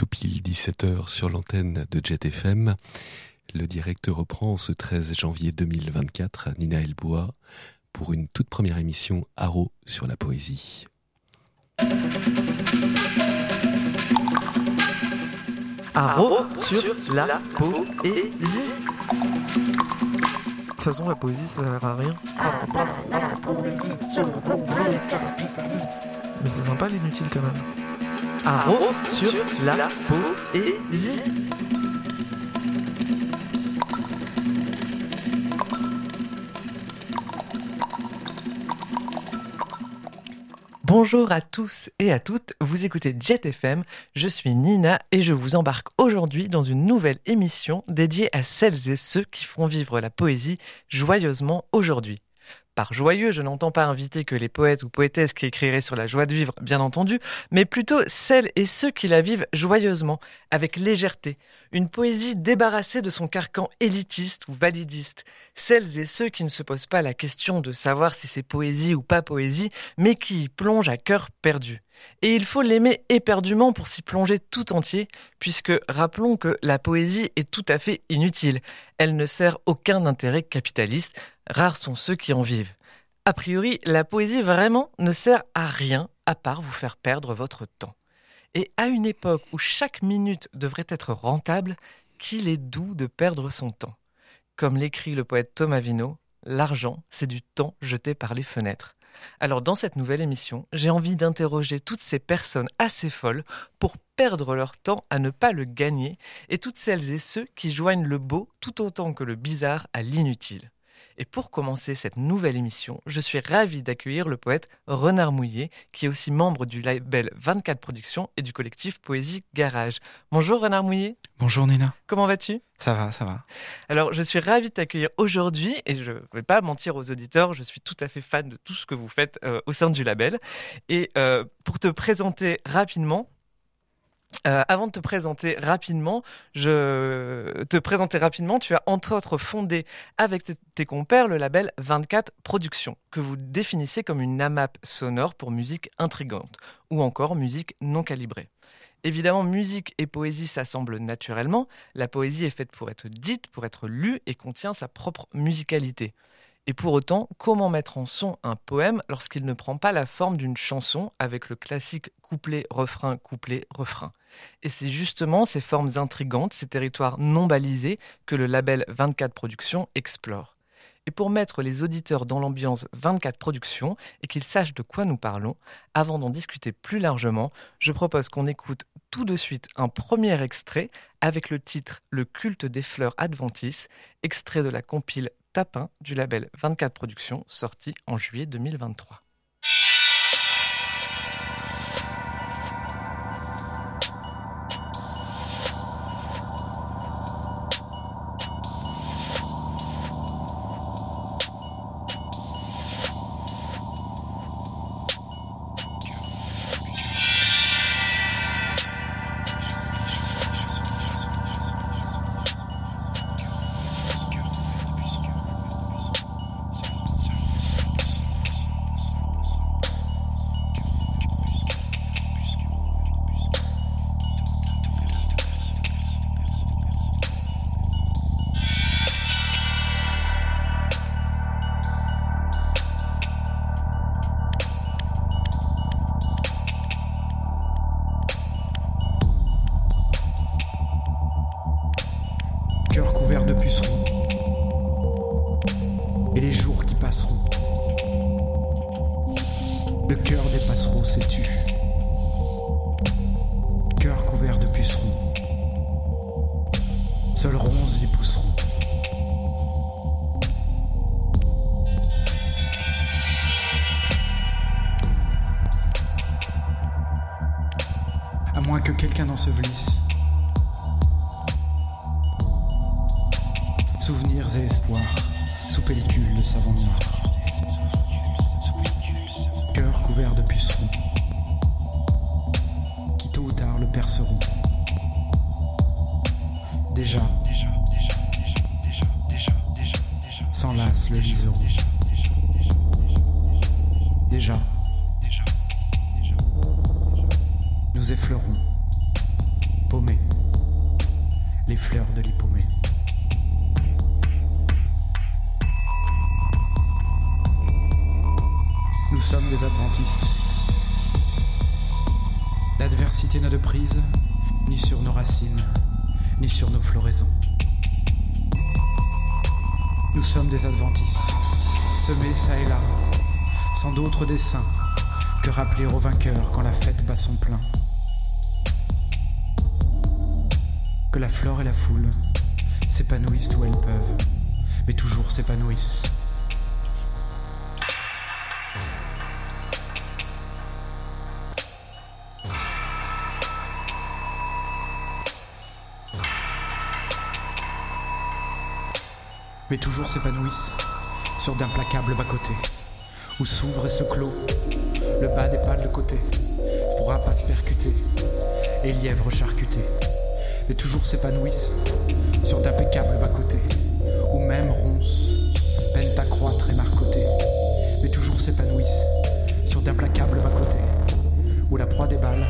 tout pile 17h sur l'antenne de Jet FM. Le direct reprend ce 13 janvier 2024 à Nina Elbois pour une toute première émission Haro sur la poésie. Haro sur la poésie. De toute façon, la poésie, ça sert à rien. Mais c'est sympa l'inutile quand même. Haro sur la poésie. Bonjour à tous et à toutes, vous écoutez Jet FM, je suis Nina et je vous embarque aujourd'hui dans une nouvelle émission dédiée à celles et ceux qui font vivre la poésie joyeusement aujourd'hui. Joyeux, je n'entends pas inviter que les poètes ou poétesses qui écriraient sur la joie de vivre, bien entendu, mais plutôt celles et ceux qui la vivent joyeusement, avec légèreté. Une poésie débarrassée de son carcan élitiste ou validiste. Celles et ceux qui ne se posent pas la question de savoir si c'est poésie ou pas poésie, mais qui y plongent à cœur perdu. Et il faut l'aimer éperdument pour s'y plonger tout entier, puisque rappelons que la poésie est tout à fait inutile. Elle ne sert aucun intérêt capitaliste, rares sont ceux qui en vivent. A priori, la poésie vraiment ne sert à rien à part vous faire perdre votre temps. Et à une époque où chaque minute devrait être rentable, qu'il est doux de perdre son temps. Comme l'écrit le poète Thomas Vino, l'argent, c'est du temps jeté par les fenêtres. Alors dans cette nouvelle émission, j'ai envie d'interroger toutes ces personnes assez folles pour perdre leur temps à ne pas le gagner et toutes celles et ceux qui joignent le beau tout autant que le bizarre à l'inutile. Et pour commencer cette nouvelle émission, je suis ravi d'accueillir le poète Renard Mouillet, qui est aussi membre du label 24 Productions et du collectif Poésie Garage. Bonjour Renard Mouillet. Bonjour Nina. Comment vas-tu? Ça va, ça va. Alors, je suis ravi de t'accueillir aujourd'hui et je ne vais pas mentir aux auditeurs, je suis tout à fait fan de tout ce que vous faites euh, au sein du label. Et euh, pour te présenter rapidement, euh, avant de te présenter rapidement, je te présenter rapidement, tu as entre autres fondé avec tes compères le label 24 Productions, que vous définissez comme une AMAP sonore pour musique intrigante, ou encore musique non calibrée. Évidemment, musique et poésie s'assemblent naturellement. La poésie est faite pour être dite, pour être lue et contient sa propre musicalité. Et pour autant, comment mettre en son un poème lorsqu'il ne prend pas la forme d'une chanson avec le classique couplet-refrain, couplet-refrain? Et c'est justement ces formes intrigantes, ces territoires non balisés que le label 24 Productions explore. Et pour mettre les auditeurs dans l'ambiance 24 Productions et qu'ils sachent de quoi nous parlons, avant d'en discuter plus largement, je propose qu'on écoute tout de suite un premier extrait avec le titre Le culte des fleurs adventices, extrait de la compile Tapin du label 24 Productions, sorti en juillet 2023. Nous sommes des adventistes, semés çà et là, sans d'autre dessein que rappeler aux vainqueurs quand la fête bat son plein. Que la flore et la foule s'épanouissent où elles peuvent, mais toujours s'épanouissent. Mais toujours s'épanouissent sur d'implacables bas-côtés, où s'ouvre et se clôt le bas des pales de côté, pour rapaces percutés et lièvres charcutés, mais toujours s'épanouissent sur d'impeccables bas-côtés, où même ronces peinent à croître et marcoter, mais toujours s'épanouissent sur d'implacables bas-côtés, où la proie des balles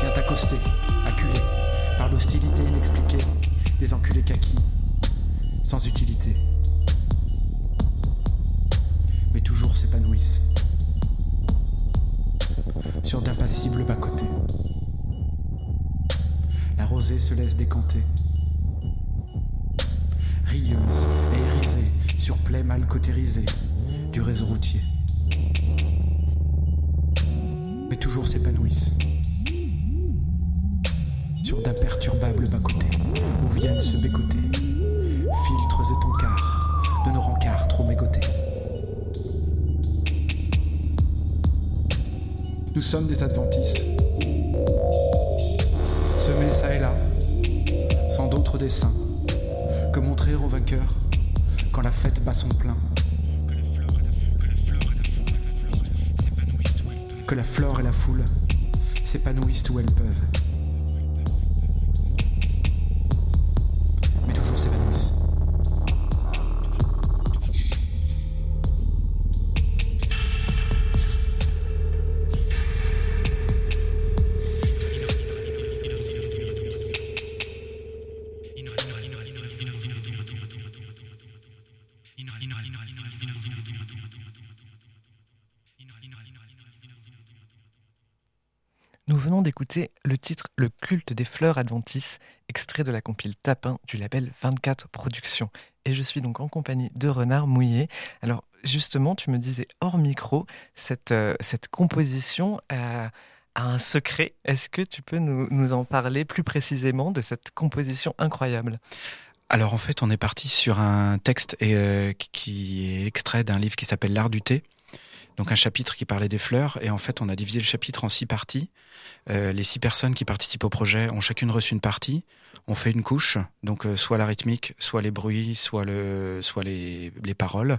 vient accoster, acculée par l'hostilité inexpliquée des enculés kakis sans utilité, mais toujours s'épanouissent sur d'impassibles bas-côtés. La rosée se laisse décanter, rieuse et irisée sur plaies mal cautérisées du réseau routier, mais toujours s'épanouissent sur d'imperturbables bas-côtés où viennent se bécoter trop mégotés. Nous sommes des adventistes, semés ça et là, sans d'autre dessein que montrer aux vainqueurs quand la fête bat son plein. Que la flore et la foule s'épanouissent où elles peuvent. Venons d'écouter le titre Le culte des fleurs adventices, extrait de la compile Tapin du label 24 Productions. Et je suis donc en compagnie de Renard Mouillé. Alors justement, tu me disais hors micro, cette, euh, cette composition a, un secret. Est-ce que tu peux nous, nous en parler plus précisément de cette composition incroyable? Alors en fait, on est parti sur un texte euh, qui est extrait d'un livre qui s'appelle L'art du thé. Donc un chapitre qui parlait des fleurs et en fait on a divisé le chapitre en six parties. Euh, les six personnes qui participent au projet ont chacune reçu une partie. On fait une couche, donc euh, soit la rythmique, soit les bruits, soit le, soit les, les paroles,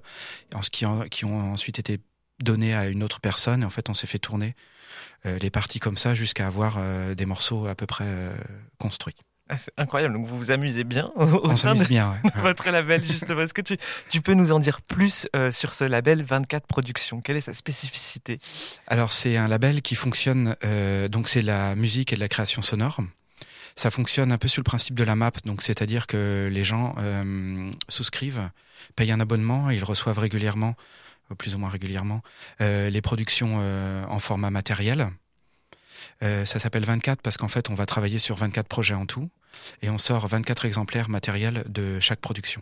en qui, ont ensuite été données à une autre personne. Et en fait on s'est fait tourner euh, les parties comme ça jusqu'à avoir des morceaux à peu près construits. Ah, C'est incroyable, donc vous vous amusez bien au, au On sein de bien. ouais. Votre label justement. Est-ce que tu, tu peux nous en dire plus euh, sur ce label 24 Productions? Quelle est sa spécificité? Alors c'est un label qui fonctionne, euh, donc c'est la musique et de la création sonore. Ça fonctionne un peu sur le principe de la map, donc c'est-à-dire que les gens euh, souscrivent, payent un abonnement et ils reçoivent régulièrement, plus ou moins régulièrement, les productions en format matériel. Euh, ça s'appelle 24 parce qu'en fait on va travailler sur 24 projets en tout et on sort 24 exemplaires matériels de chaque production.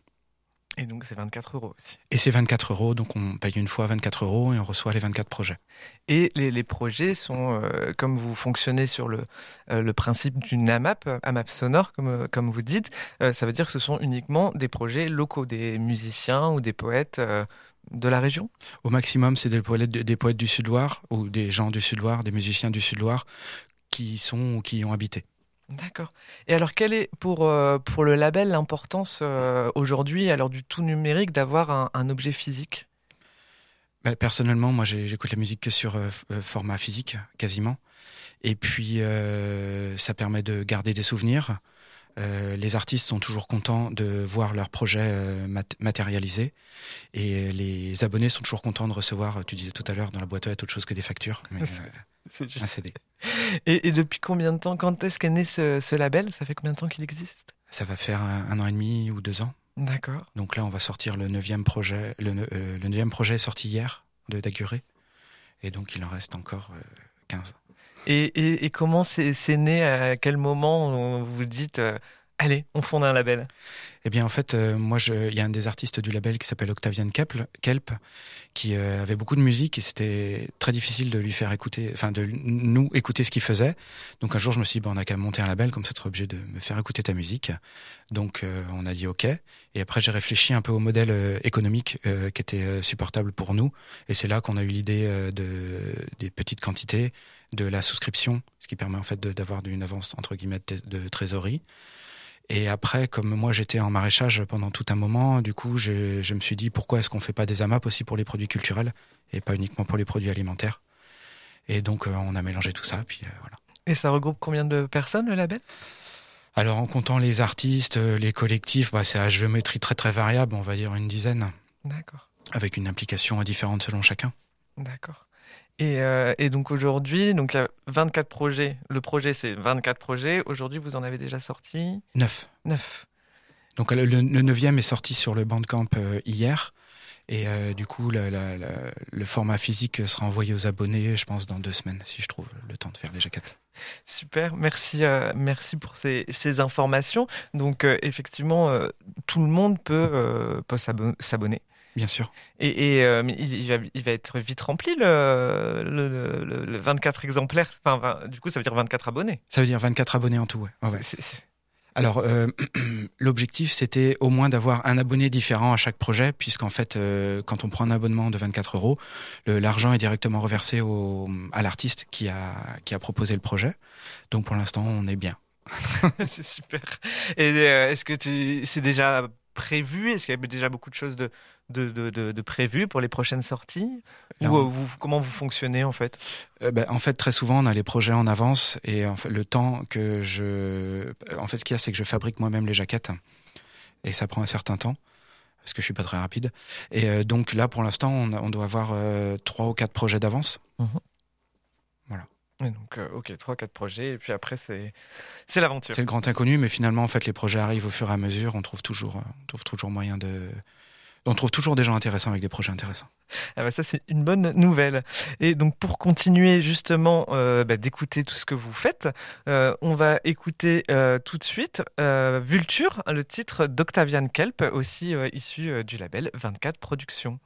Et donc c'est 24 euros aussi. Et c'est 24 euros, donc on paye une fois 24 euros et on reçoit les 24 projets. Et les, les projets sont, euh, comme vous fonctionnez sur le, euh, le principe d'une AMAP, AMAP sonore, comme, euh, comme vous dites, euh, ça veut dire que ce sont uniquement des projets locaux, des musiciens ou des poètes de la région? Au maximum, c'est des poètes, des poètes du Sud-Loire ou des gens du Sud-Loire, des musiciens du Sud-Loire qui sont ou qui y ont habité. D'accord. Et alors, quelle est pour, euh, pour le label l'importance euh, aujourd'hui, l'heure du tout numérique, d'avoir un, objet physique? Bah, personnellement, moi, j'écoute la musique que sur euh, euh, format physique, quasiment. Et puis, ça permet de garder des souvenirs. Euh, les artistes sont toujours contents de voir leur projet euh, matérialisé et les abonnés sont toujours contents de recevoir, tu disais tout à l'heure, dans la boîte à autre chose que des factures, mais un CD. Et, depuis combien de temps, quand est-ce qu'est né ce, label? Ça fait combien de temps qu'il existe? Ça va faire un, an et demi ou deux ans. D'accord. Donc là, on va sortir le neuvième projet. Le, neuvième projet est sorti hier de Daguré. Et donc, il en reste encore 15. Et, comment c'est né À quel moment vous dites euh, allez, on fonde un label Eh bien, en fait, euh, moi, il y a un des artistes du label qui s'appelle Octavian Kelp, qui euh, avait beaucoup de musique et c'était très difficile de lui faire écouter, enfin, de nous écouter ce qu'il faisait. Donc, un jour, je me suis dit, bon, on a qu'à monter un label, comme ça, tu obligé de me faire écouter ta musique. Donc, on a dit OK. Et après, j'ai réfléchi un peu au modèle économique qui était supportable pour nous. Et c'est là qu'on a eu l'idée de, des petites quantités de la souscription, ce qui permet en fait d'avoir une avance entre guillemets de, trésorerie. Et après, comme moi j'étais en maraîchage pendant tout un moment, du coup je, je me suis dit pourquoi est-ce qu'on fait pas des AMAP aussi pour les produits culturels et pas uniquement pour les produits alimentaires? Et donc euh, on a mélangé tout ça, puis euh, voilà. Et ça regroupe combien de personnes le label? Alors en comptant les artistes, euh, les collectifs, bah, c'est à géométrie très très variable, on va dire une dizaine. D'accord. Avec une implication différente selon chacun. D'accord. Euh, et, donc aujourd'hui, donc il y a 24 projets. Le projet, c'est 24 projets. Aujourd'hui, vous en avez déjà sorti 9. 9. Donc le, le 9e est sorti sur le Bandcamp euh, hier. Et euh, du coup, le format physique sera envoyé aux abonnés, je pense, dans deux semaines, si je trouve le temps de faire les jaquettes. Super, merci, merci pour ces, ces informations. Donc, effectivement, tout le monde peut, peut s'abonner. Bien sûr. Et, euh, il, va, être vite rempli le, le, 24 exemplaires. Enfin, du coup, ça veut dire 24 abonnés. Ça veut dire 24 abonnés en tout, ouais. Alors, euh, l'objectif, c'était au moins d'avoir un abonné différent à chaque projet, puisqu'en fait, euh, quand on prend un abonnement de 24 euros, l'argent est directement reversé au, à l'artiste qui a, qui a proposé le projet. Donc, pour l'instant, on est bien. c'est super. Et est-ce que tu, c'est déjà prévu? Est-ce qu'il y a déjà beaucoup de choses de, de, de, pour les prochaines sorties Ou euh, vous, comment vous fonctionnez en fait? Euh, ben, En fait, très souvent, on a les projets en avance et en fait, le temps que je. En fait, ce qu'il y a, c'est que je fabrique moi-même les jaquettes et ça prend un certain temps parce que je suis pas très rapide. Et euh, donc là, pour l'instant, on, doit avoir trois ou quatre projets d'avance. Mmh voilà. Et donc, ok, trois, quatre projets, et puis après, c'est, c'est l'aventure. C'est le grand inconnu, mais finalement, en fait, les projets arrivent au fur et à mesure. On trouve toujours, on trouve toujours moyen de, on trouve toujours des gens intéressants avec des projets intéressants. Ah bah ça c'est une bonne nouvelle. Et donc pour continuer justement euh, bah, d'écouter tout ce que vous faites, euh, on va écouter euh, tout de suite Vulture, le titre d'Octavian Kelp, aussi issu du label 24 Productions.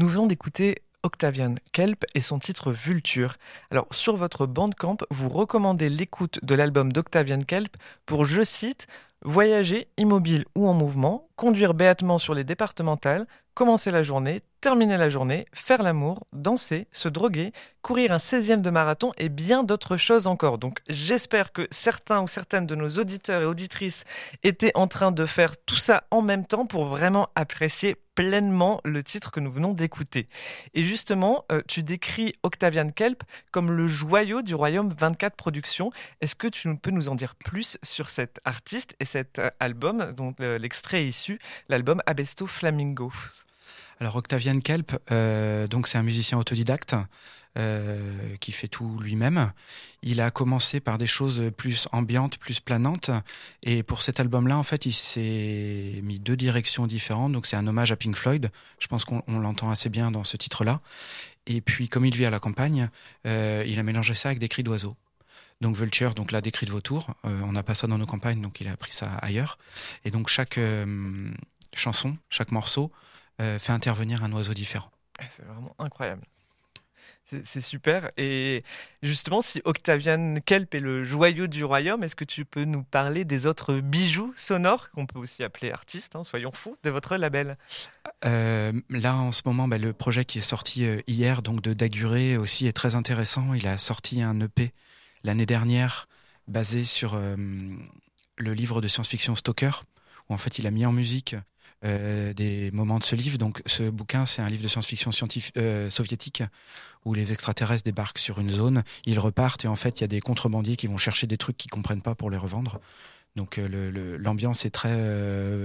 Nous venons d'écouter Octavian Kelp et son titre Vulture. Alors, sur votre Bandcamp, vous recommandez l'écoute de l'album d'Octavian Kelp pour, je cite, voyager immobile ou en mouvement, conduire béatement sur les départementales, commencer la journée, terminer la journée, faire l'amour, danser, se droguer, courir un 16e de marathon et bien d'autres choses encore. Donc j'espère que certains ou certaines de nos auditeurs et auditrices étaient en train de faire tout ça en même temps pour vraiment apprécier pleinement le titre que nous venons d'écouter. Et justement, euh, tu décris Octavian Kelp comme le joyau du royaume 24 Productions. Est-ce que tu peux nous en dire plus sur cet artiste et cet euh, album dont euh, l'extrait est issu, l'album Abesto Flamingo? Alors Octavian Kelp, euh, donc c'est un musicien autodidacte euh, qui fait tout lui-même. Il a commencé par des choses plus ambiantes, plus planantes, et pour cet album-là, en fait, il s'est mis deux directions différentes. Donc c'est un hommage à Pink Floyd. Je pense qu'on l'entend assez bien dans ce titre-là. Et puis, comme il vit à la campagne, euh, il a mélangé ça avec des cris d'oiseaux. Donc Vulture, donc là des cris de vautour. on n'a pas ça dans nos campagnes, donc il a appris ça ailleurs. Et donc chaque chanson, chaque morceau euh, fait intervenir un oiseau différent. Ah, c'est vraiment incroyable. C'est super. Et justement, si Octavian Kelp est le joyau du royaume, est-ce que tu peux nous parler des autres bijoux sonores, qu'on peut aussi appeler artistes, hein, soyons fous, de votre label? Euh, Là, en ce moment, bah, le projet qui est sorti euh, hier, donc de Daguré, aussi est très intéressant. Il a sorti un EP l'année dernière, basé sur le livre de science-fiction Stalker, où en fait il a mis en musique euh, des moments de ce livre. Donc, ce bouquin, c'est un livre de science-fiction euh, soviétique où les extraterrestres débarquent sur une zone, ils repartent et en fait, il y a des contrebandiers qui vont chercher des trucs qu'ils comprennent pas pour les revendre. Donc, euh, l'ambiance est très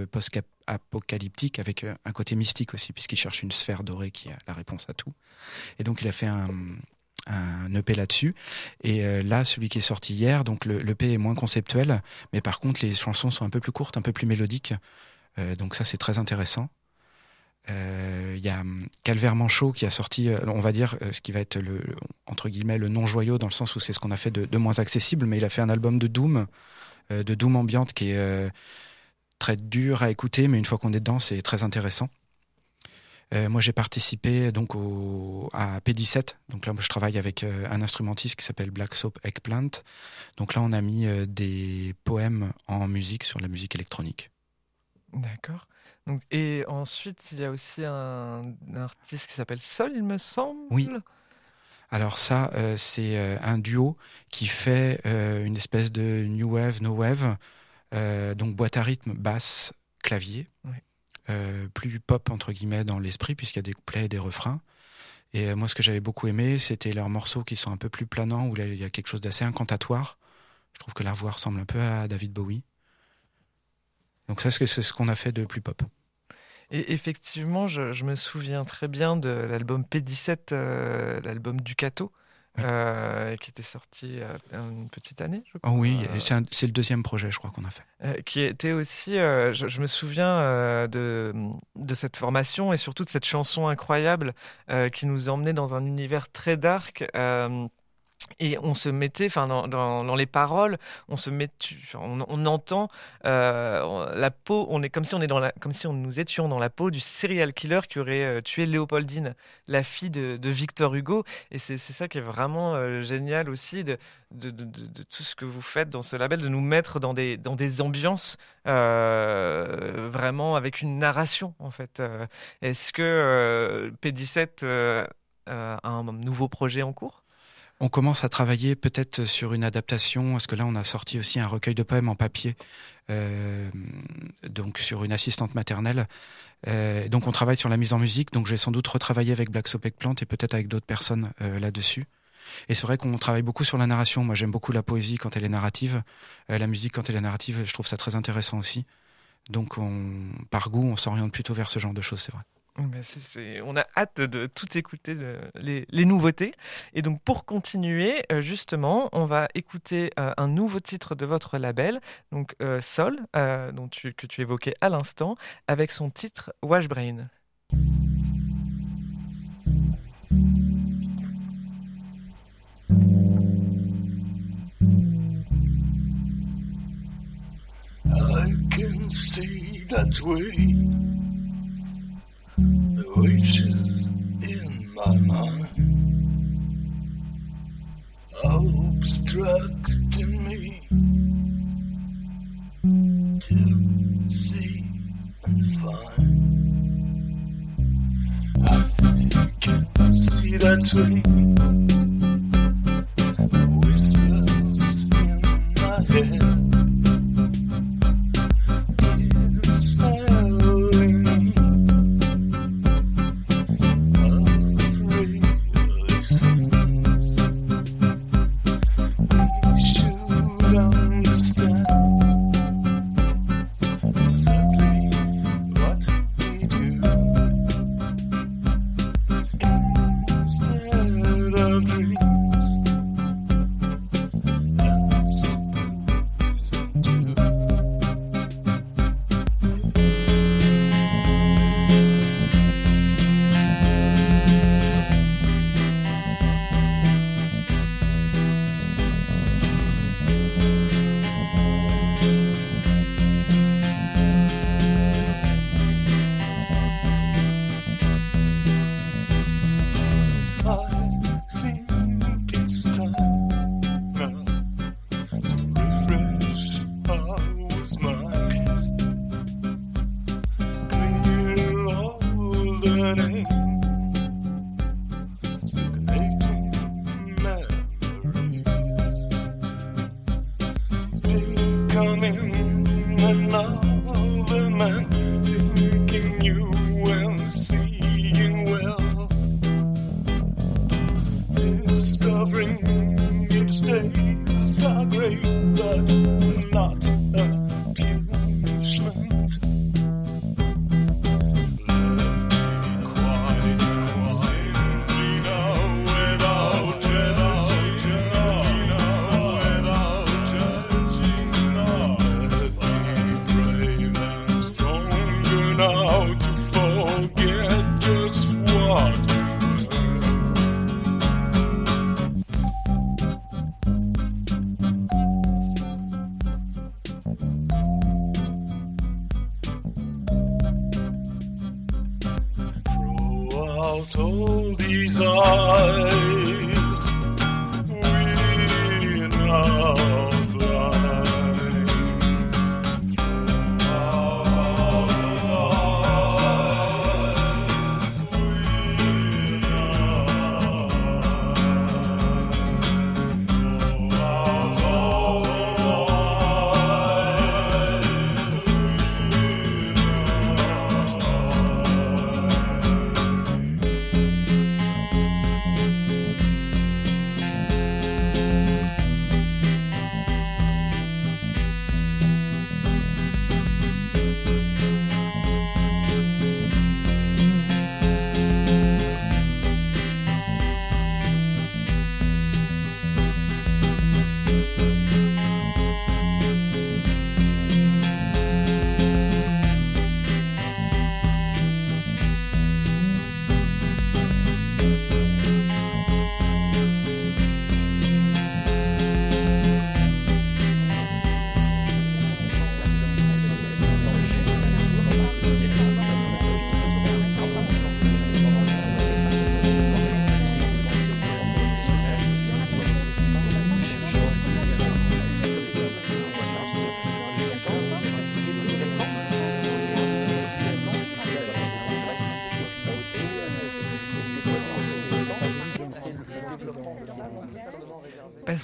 post-apocalyptique avec un côté mystique aussi, puisqu'il cherche une sphère dorée qui a la réponse à tout. Et donc, il a fait un, EP là-dessus. Et là, celui qui est sorti hier, donc le l'EP est moins conceptuel, mais par contre, les chansons sont un peu plus courtes, un peu plus mélodiques. Euh, donc ça, c'est très intéressant. Il euh, y a hum, Calvaire Manchot qui a sorti, euh, on va dire, ce qui va être le, entre guillemets, le non-joyau dans le sens où c'est ce qu'on a fait de, moins accessible, mais il a fait un album de Doom, de Doom ambiante qui est très dur à écouter, mais une fois qu'on est dedans, c'est très intéressant. moi, j'ai participé donc au, à P17. Donc là, je travaille avec un instrumentiste qui s'appelle Black Soap Eggplant. Donc là, on a mis des poèmes en musique sur la musique électronique. D'accord. Donc, et ensuite, il y a aussi un, artiste qui s'appelle Sol, il me semble. Oui. Alors ça, euh, c'est euh, un duo qui fait euh, une espèce de new wave, no wave, donc boîte à rythme, basse, clavier, plus pop entre guillemets dans l'esprit puisqu'il y a des couplets et des refrains. Et moi, ce que j'avais beaucoup aimé, c'était leurs morceaux qui sont un peu plus planants où là, il y a quelque chose d'assez incantatoire. Je trouve que la voix ressemble un peu à David Bowie. Donc ça, c'est ce qu'on a fait de plus pop. Et effectivement, je, me souviens très bien de l'album P17, euh, l'album Ducato, euh, qui était sorti euh, une petite année, je crois. Oh oui, c'est le deuxième projet, je crois, qu'on a fait. qui était aussi, je, me souviens de, de cette formation et surtout de cette chanson incroyable qui nous emmenait dans un univers très dark et on se mettait, enfin dans, dans, les paroles, on se met, on, entend euh, la peau, on est comme si on est dans la, comme si on nous étions dans la peau du serial killer qui aurait euh, tué Léopoldine, la fille de, Victor Hugo. Et c'est ça qui est vraiment euh, génial aussi de de, de, de, tout ce que vous faites dans ce label, de nous mettre dans des dans des ambiances vraiment avec une narration en fait. Est-ce que P17 a un nouveau projet en cours? On commence à travailler peut-être sur une adaptation, parce que là on a sorti aussi un recueil de poèmes en papier, euh, donc sur une assistante maternelle. Euh, donc on travaille sur la mise en musique, donc je vais sans doute retravailler avec Black Soap Plant et peut-être avec d'autres personnes euh, là-dessus. Et c'est vrai qu'on travaille beaucoup sur la narration. Moi j'aime beaucoup la poésie quand elle est narrative, la musique quand elle est narrative, je trouve ça très intéressant aussi. Donc on, par goût, on s'oriente plutôt vers ce genre de choses, c'est vrai. Ben, on a hâte de tout écouter, les, nouveautés. Et donc pour continuer, euh, justement, on va écouter euh, un nouveau titre de votre label, donc euh, Sol, que tu évoquais à l'instant, avec son titre that way. voices in my mind obstructing me to see and find. I can see that sweet.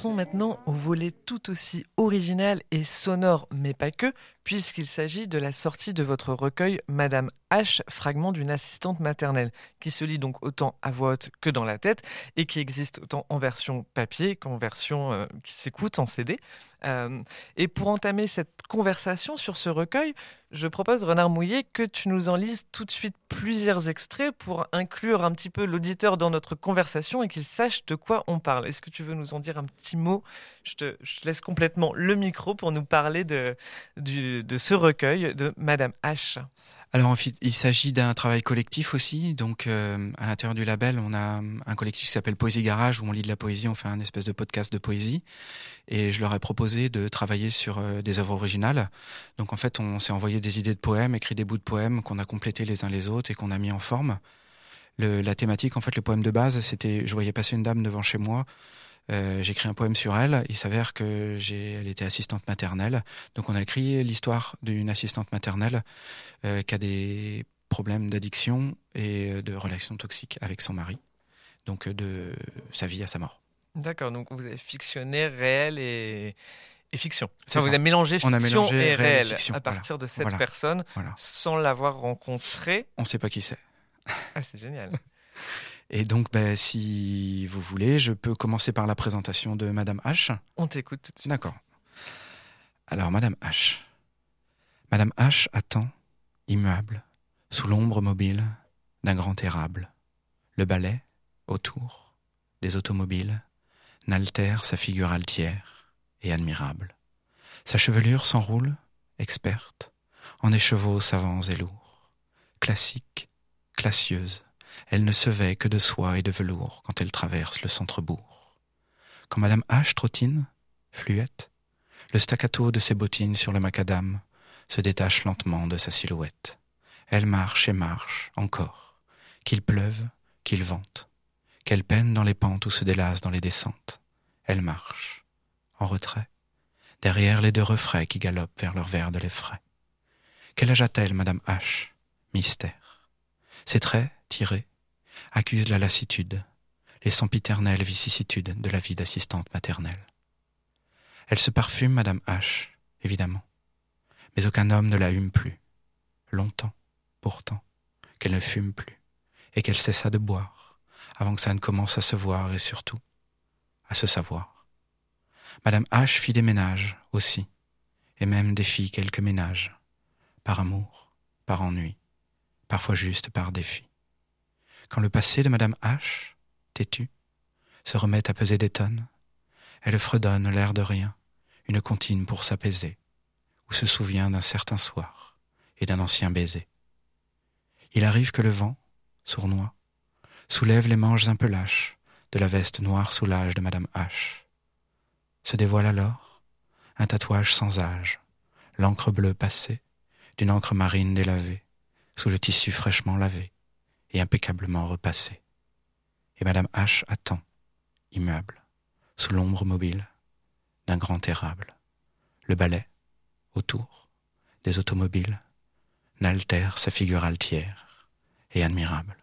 Passons maintenant au volet tout aussi original et sonore, mais pas que, puisqu'il s'agit de la sortie de votre recueil Madame H, fragment d'une assistante maternelle, qui se lit donc autant à voix haute que dans la tête, et qui existe autant en version papier qu'en version euh, qui s'écoute en CD. Euh, et pour entamer cette conversation sur ce recueil, je propose, Renard Mouillet, que tu nous en lises tout de suite plusieurs extraits pour inclure un petit peu l'auditeur dans notre conversation et qu'il sache de quoi on parle. Est-ce que tu veux nous en dire un petit mot? Je te, laisse complètement le micro pour nous parler de, de ce recueil de Madame H. Alors il s'agit d'un travail collectif aussi. Donc euh, à l'intérieur du label, on a un collectif qui s'appelle Poésie Garage où on lit de la poésie, on fait un espèce de podcast de poésie. Et je leur ai proposé de travailler sur euh, des œuvres originales. Donc en fait, on s'est envoyé des idées de poèmes, écrit des bouts de poèmes qu'on a complétés les uns les autres et qu'on a mis en forme. Le, la thématique, en fait, le poème de base, c'était je voyais passer une dame devant chez moi. Euh, j'écris un poème sur elle. Il s'avère que j'ai, elle était assistante maternelle. Donc on a écrit l'histoire d'une assistante maternelle euh, qui a des problèmes d'addiction et de relations toxiques avec son mari. Donc de sa vie à sa mort. D'accord, donc vous avez fictionné réel et, et fiction. C'est Enfin, vous ça. avez mélangé On a fiction mélangé et réel et réel fiction, à voilà. partir de cette Voilà. personne Voilà. sans l'avoir rencontrée. On sait pas qui c'est. Ah, c'est génial. Et donc, ben, si vous voulez, je peux commencer par la présentation de Madame H. On t'écoute tout de suite. D'accord. Alors, Madame H. Madame H attend, immuable, sous l'ombre mobile d'un grand érable. Le balai, autour, des automobiles, n'altère sa figure altière et admirable. Sa chevelure s'enroule, experte, en écheveaux savants et lourds. Classique, classieuse, elle ne se vêt que de soie et de velours quand elle traverse le centre-bourg. Quand Madame H trottine, fluette, le staccato de ses bottines sur le macadam se détache lentement de sa silhouette. Elle marche et marche, encore, qu'il pleuve, qu'il vente, qu'elle peine dans les pentes ou se délasse dans les descentes. Elle marche, en retrait, derrière les deux refrains qui galopent vers leur verre de lait frais. Quel âge a-t-elle, Madame H Mystère. Ses traits, tirés, accusent la lassitude, les sempiternelles vicissitudes de la vie d'assistante maternelle. Elle se parfume, Madame H, évidemment. Mais aucun homme ne la hume plus. Longtemps, pourtant, qu'elle ne fume plus, et qu'elle cessa de boire, avant que ça ne commence à se voir et surtout à se savoir. Madame H fit des ménages aussi, et même défit quelques ménages, par amour, par ennui, parfois juste par défi. Quand le passé de Madame H, têtue, se remet à peser des tonnes, elle fredonne l'air de rien, une comptine pour s'apaiser, ou se souvient d'un certain soir et d'un ancien baiser. Il arrive que le vent, sournois, soulève les manches un peu lâches de la veste noire soulage de Madame H. Se dévoile alors un tatouage sans âge, l'encre bleue passée d'une encre marine délavée, sous le tissu fraîchement lavé et impeccablement repassé. Et Madame H attend, immuable, sous l'ombre mobile d'un grand érable. Le balai, autour, des automobiles, n'altère sa figure altière et admirable.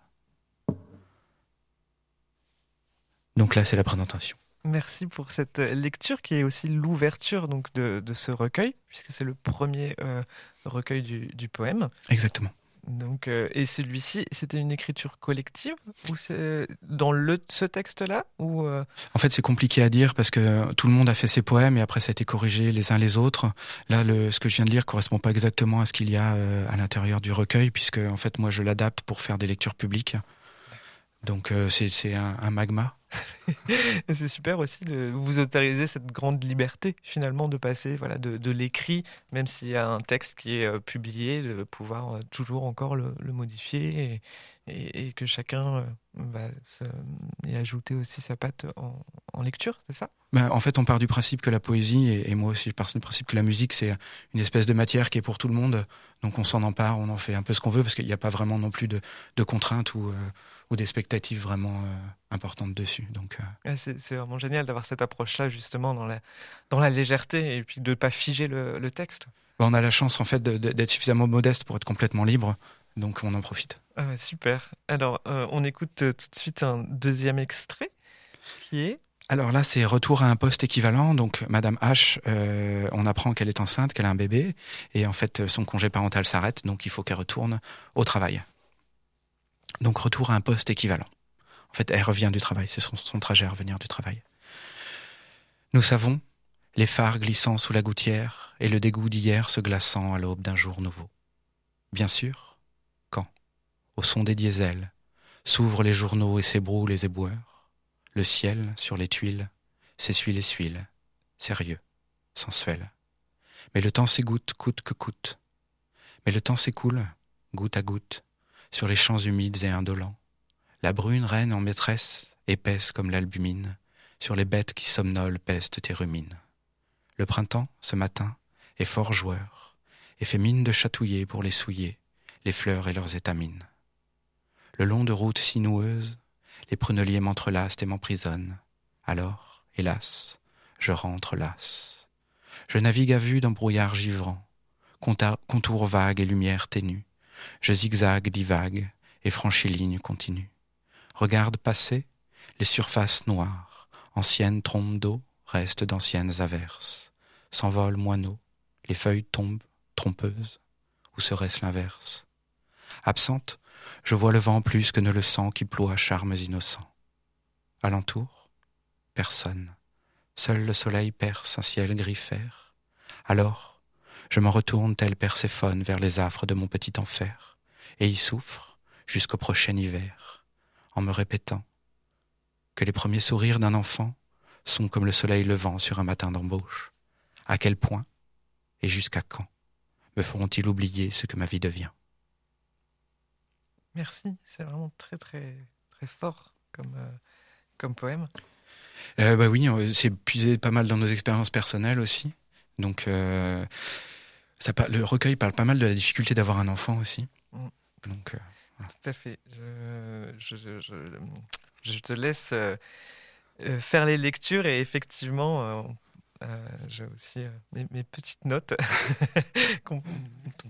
Donc là, c'est la présentation. Merci pour cette lecture qui est aussi l'ouverture donc de, de ce recueil, puisque c'est le premier euh, recueil du, du poème. Exactement. Donc, euh, et celui-ci, c'était une écriture collective ou dans le, ce texte-là ou euh, En fait, c'est compliqué à dire parce que tout le monde a fait ses poèmes et après ça a été corrigé les uns les autres. Là, ce que je viens de lire correspond pas exactement à ce qu'il y a euh, à l'intérieur du recueil puisque en fait, moi, je l'adapte pour faire des lectures publiques. Donc, c'est un magma. C'est super aussi de vous autoriser cette grande liberté finalement de passer voilà de, l'écrit, même s'il y a un texte qui est euh, publié, de pouvoir euh, toujours encore le, modifier et, que chacun euh, va y ajouter aussi sa patte en, lecture, c'est ça? Ben, en fait, on part du principe que la poésie, et, moi aussi, je pars du principe que la musique, c'est une espèce de matière qui est pour tout le monde. Donc, on s'en empare, on en fait un peu ce qu'on veut, parce qu'il n'y a pas vraiment non plus de, contraintes ou, ou d'expectatives vraiment euh, importantes dessus. Donc, euh, C'est vraiment génial d'avoir cette approche-là justement dans la, dans la légèreté et puis de ne pas figer le, le texte. ben, on a la chance, en fait, d'être suffisamment modeste pour être complètement libre. Donc, on en profite. Ah ouais, super. Alors, euh, on écoute tout de suite un deuxième extrait qui est Alors là, c'est retour à un poste équivalent. Donc, Madame H, euh, on apprend qu'elle est enceinte, qu'elle a un bébé, et en fait, son congé parental s'arrête, donc il faut qu'elle retourne au travail. Donc, retour à un poste équivalent. En fait, elle revient du travail, c'est son, trajet à revenir du travail. Nous savons, les phares glissant sous la gouttière, et le dégoût d'hier se glaçant à l'aube d'un jour nouveau. Bien sûr, quand, au son des diesels, s'ouvrent les journaux et s'ébrouent les éboueurs, le ciel, sur les tuiles, s'essuie les suiles, sérieux, sensuel. Mais le temps s'égoutte coûte que coûte. Mais le temps s'écoule, goutte à goutte, sur les champs humides et indolents. La brune reine en maîtresse, épaisse comme l'albumine, sur les bêtes qui somnolent pestent et ruminent. Le printemps, ce matin, est fort joueur, et fait mine de chatouiller pour les souiller, les fleurs et leurs étamines. Le long de routes sinueuses, les pruneliers m'entrelacent et m'emprisonnent. Alors, hélas, je rentre las. Je navigue à vue dans brouillard givrant, contours vagues et lumière ténue. Je zigzague, divague, et franchis ligne continue. Regarde passer les surfaces noires, anciennes trompes d'eau, restent d'anciennes averses. S'envolent moineaux, les feuilles tombent, trompeuses, ou serait-ce l'inverse? Absente, je vois le vent plus que ne le sang qui ploie charmes innocents. Alentour, personne. Seul le soleil perce un ciel gris-fer. Alors, je m'en retourne tel Perséphone vers les affres de mon petit enfer, et y souffre jusqu'au prochain hiver, en me répétant que les premiers sourires d'un enfant sont comme le soleil levant sur un matin d'embauche. À quel point et jusqu'à quand me feront-ils oublier ce que ma vie devient? Merci, c'est vraiment très très très fort comme, euh, comme poème. Euh, bah oui, c'est puisé pas mal dans nos expériences personnelles aussi. Donc, euh, ça, le recueil parle pas mal de la difficulté d'avoir un enfant aussi. Mm. Donc, Tout à fait. Je, je, je, je te laisse faire les lectures et effectivement, euh, j'ai aussi euh, mes, petites notes qu'on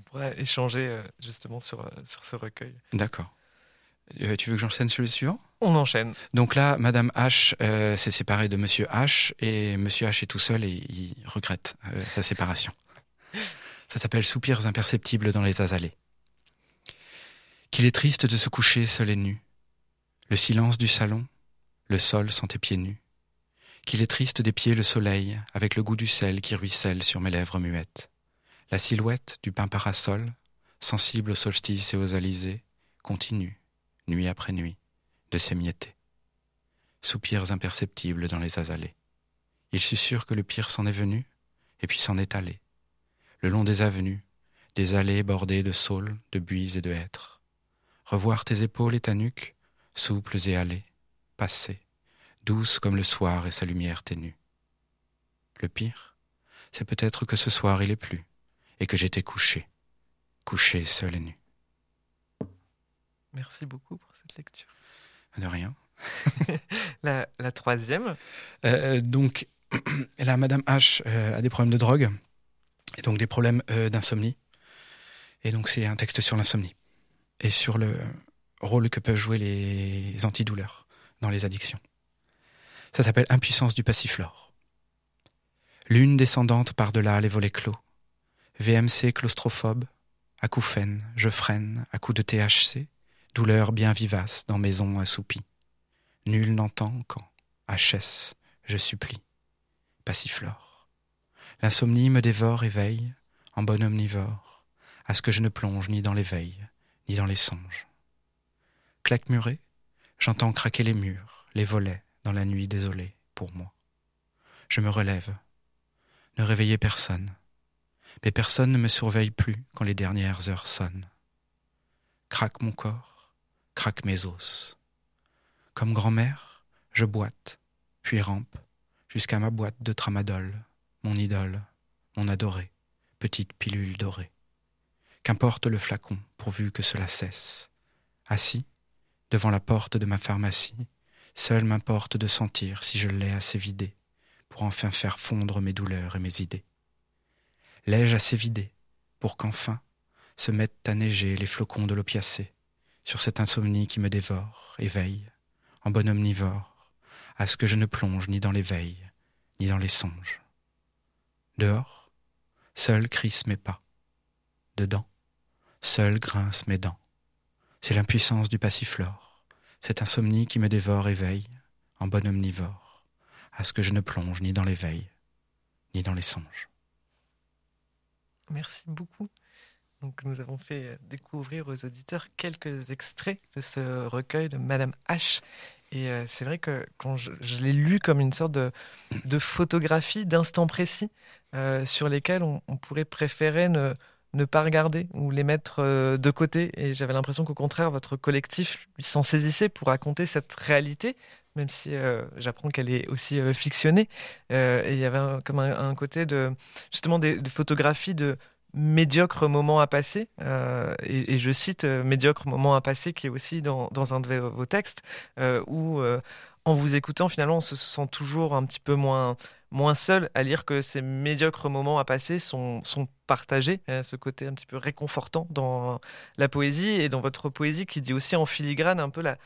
pourra échanger euh, justement sur, sur ce recueil. D'accord. tu veux que j'enchaîne sur le suivant? On enchaîne. Donc là, Madame H s'est séparée de Monsieur H et Monsieur H est tout seul et il regrette sa séparation. Ça s'appelle Soupirs imperceptibles dans les azalées. Qu'il est triste de se coucher seul et nu. Le silence du salon, le sol sans tes pieds nus qu'il est triste d'épier le soleil avec le goût du sel qui ruisselle sur mes lèvres muettes. La silhouette du pain parasol, sensible aux solstices et aux alizés, continue, nuit après nuit, de s'émietter. Soupirs imperceptibles dans les azalées. Il sûr que le pire s'en est venu, et puis s'en est allé, le long des avenues, des allées bordées de saules, de buis et de hêtres. Revoir tes épaules et ta nuque, souples et allées, passer, douce comme le soir et sa lumière ténue. Le pire, c'est peut-être que ce soir il est plus, et que j'étais couché, couché seul et nu. Merci beaucoup pour cette lecture. De rien. la, troisième. Euh, euh, donc, là, Madame H euh, a des problèmes de drogue, et donc des problèmes d'insomnie. Et donc, c'est un texte sur l'insomnie, et sur le rôle que peuvent jouer les antidouleurs dans les addictions. Ça s'appelle Impuissance du passiflore. Lune descendante par-delà les volets clos. VMC claustrophobe. Acouphène, je freine, à coups de THC. Douleur bien vivace dans maison assoupie. Nul n'entend quand, HS, je supplie. Passiflore. L'insomnie me dévore et veille, en bon omnivore, à ce que je ne plonge ni dans l'éveil, ni dans les songes. Claque murée, j'entends craquer les murs, les volets, dans la nuit désolée pour moi. Je me relève. Ne réveillez personne. Mais personne ne me surveille plus quand les dernières heures sonnent. Craque mon corps, craque mes os. Comme grand-mère, je boite, puis rampe, jusqu'à ma boîte de tramadol, mon idole, mon adoré, petite pilule dorée. Qu'importe le flacon, pourvu que cela cesse. Assis, devant la porte de ma pharmacie, Seul m'importe de sentir si je l'ai assez vidé pour enfin faire fondre mes douleurs et mes idées. L'ai-je assez vidé pour qu'enfin se mettent à neiger les flocons de l'opiacé sur cette insomnie qui me dévore et veille, en bon omnivore, à ce que je ne plonge ni dans l'éveil, ni dans les songes? Dehors, seul crissent mes pas. Dedans, seul grincent mes dents. C'est l'impuissance du passiflore cette insomnie qui me dévore et veille, en bon omnivore, à ce que je ne plonge ni dans l'éveil, ni dans les songes. Merci beaucoup. Donc, nous avons fait découvrir aux auditeurs quelques extraits de ce recueil de Madame H. Et euh, c'est vrai que quand je, l'ai lu comme une sorte de, photographie d'instants précis euh, sur lesquels on, pourrait préférer ne, ne pas regarder ou les mettre euh, de côté. Et j'avais l'impression qu'au contraire, votre collectif s'en saisissait pour raconter cette réalité, même si euh, j'apprends qu'elle est aussi euh, fictionnée. et il y avait comme un, côté de justement des, photographies de, médiocre moment à passer, et, je cite médiocre moment à passer qui est aussi dans un de vos textes, où en vous écoutant finalement on se sent toujours un petit peu moins moins seul à lire que ces médiocres moments à passer sont, sont partagés, hein, ce côté un petit peu réconfortant dans la poésie et dans votre poésie qui dit aussi en filigrane un peu la,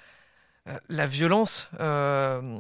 euh, la violence, euh,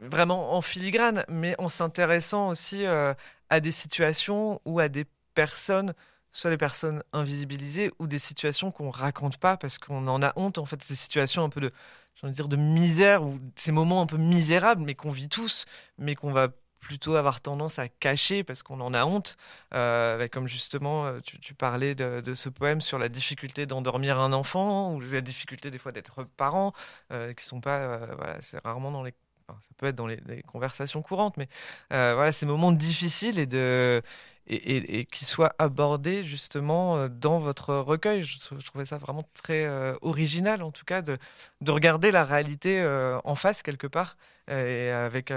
vraiment en filigrane, mais en s'intéressant aussi euh, à des situations ou à des personnes soit les personnes invisibilisées ou des situations qu'on raconte pas parce qu'on en a honte en fait ces situations un peu de j'ai envie de dire de misère ou ces moments un peu misérables mais qu'on vit tous mais qu'on va plutôt avoir tendance à cacher parce qu'on en a honte. Euh, comme justement, euh, tu, parlais de, ce poème sur la difficulté d'endormir un enfant ou la difficulté des fois d'être parent, euh, qui sont pas, voilà, c'est rarement dans les ça peut être dans les, conversations courantes, mais voilà, ces moments difficiles et de et, qui soit abordé justement euh, dans votre recueil. Je, trouvais ça vraiment très euh, original, en tout cas, de, de regarder la réalité euh, en face quelque part, et avec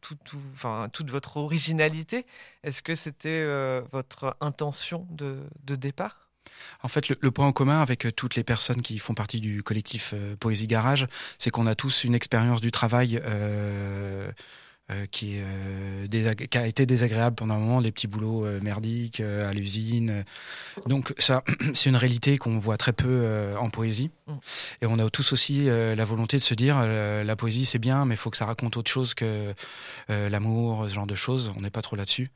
toute votre originalité. Est-ce que c'était votre intention de départ? En fait, le, point en commun avec toutes les personnes qui font partie du collectif Poésie Garage, c'est qu'on a tous une expérience du travail euh, qui, est, euh, qui a été désagréable pendant un moment, les petits boulots euh, merdiques à l'usine. Donc ça, c'est une réalité qu'on voit très peu en poésie. Mm. Et on a tous aussi la volonté de se dire, la poésie c'est bien, mais il faut que ça raconte autre chose que l'amour, ce genre de choses. On n'est pas trop là-dessus.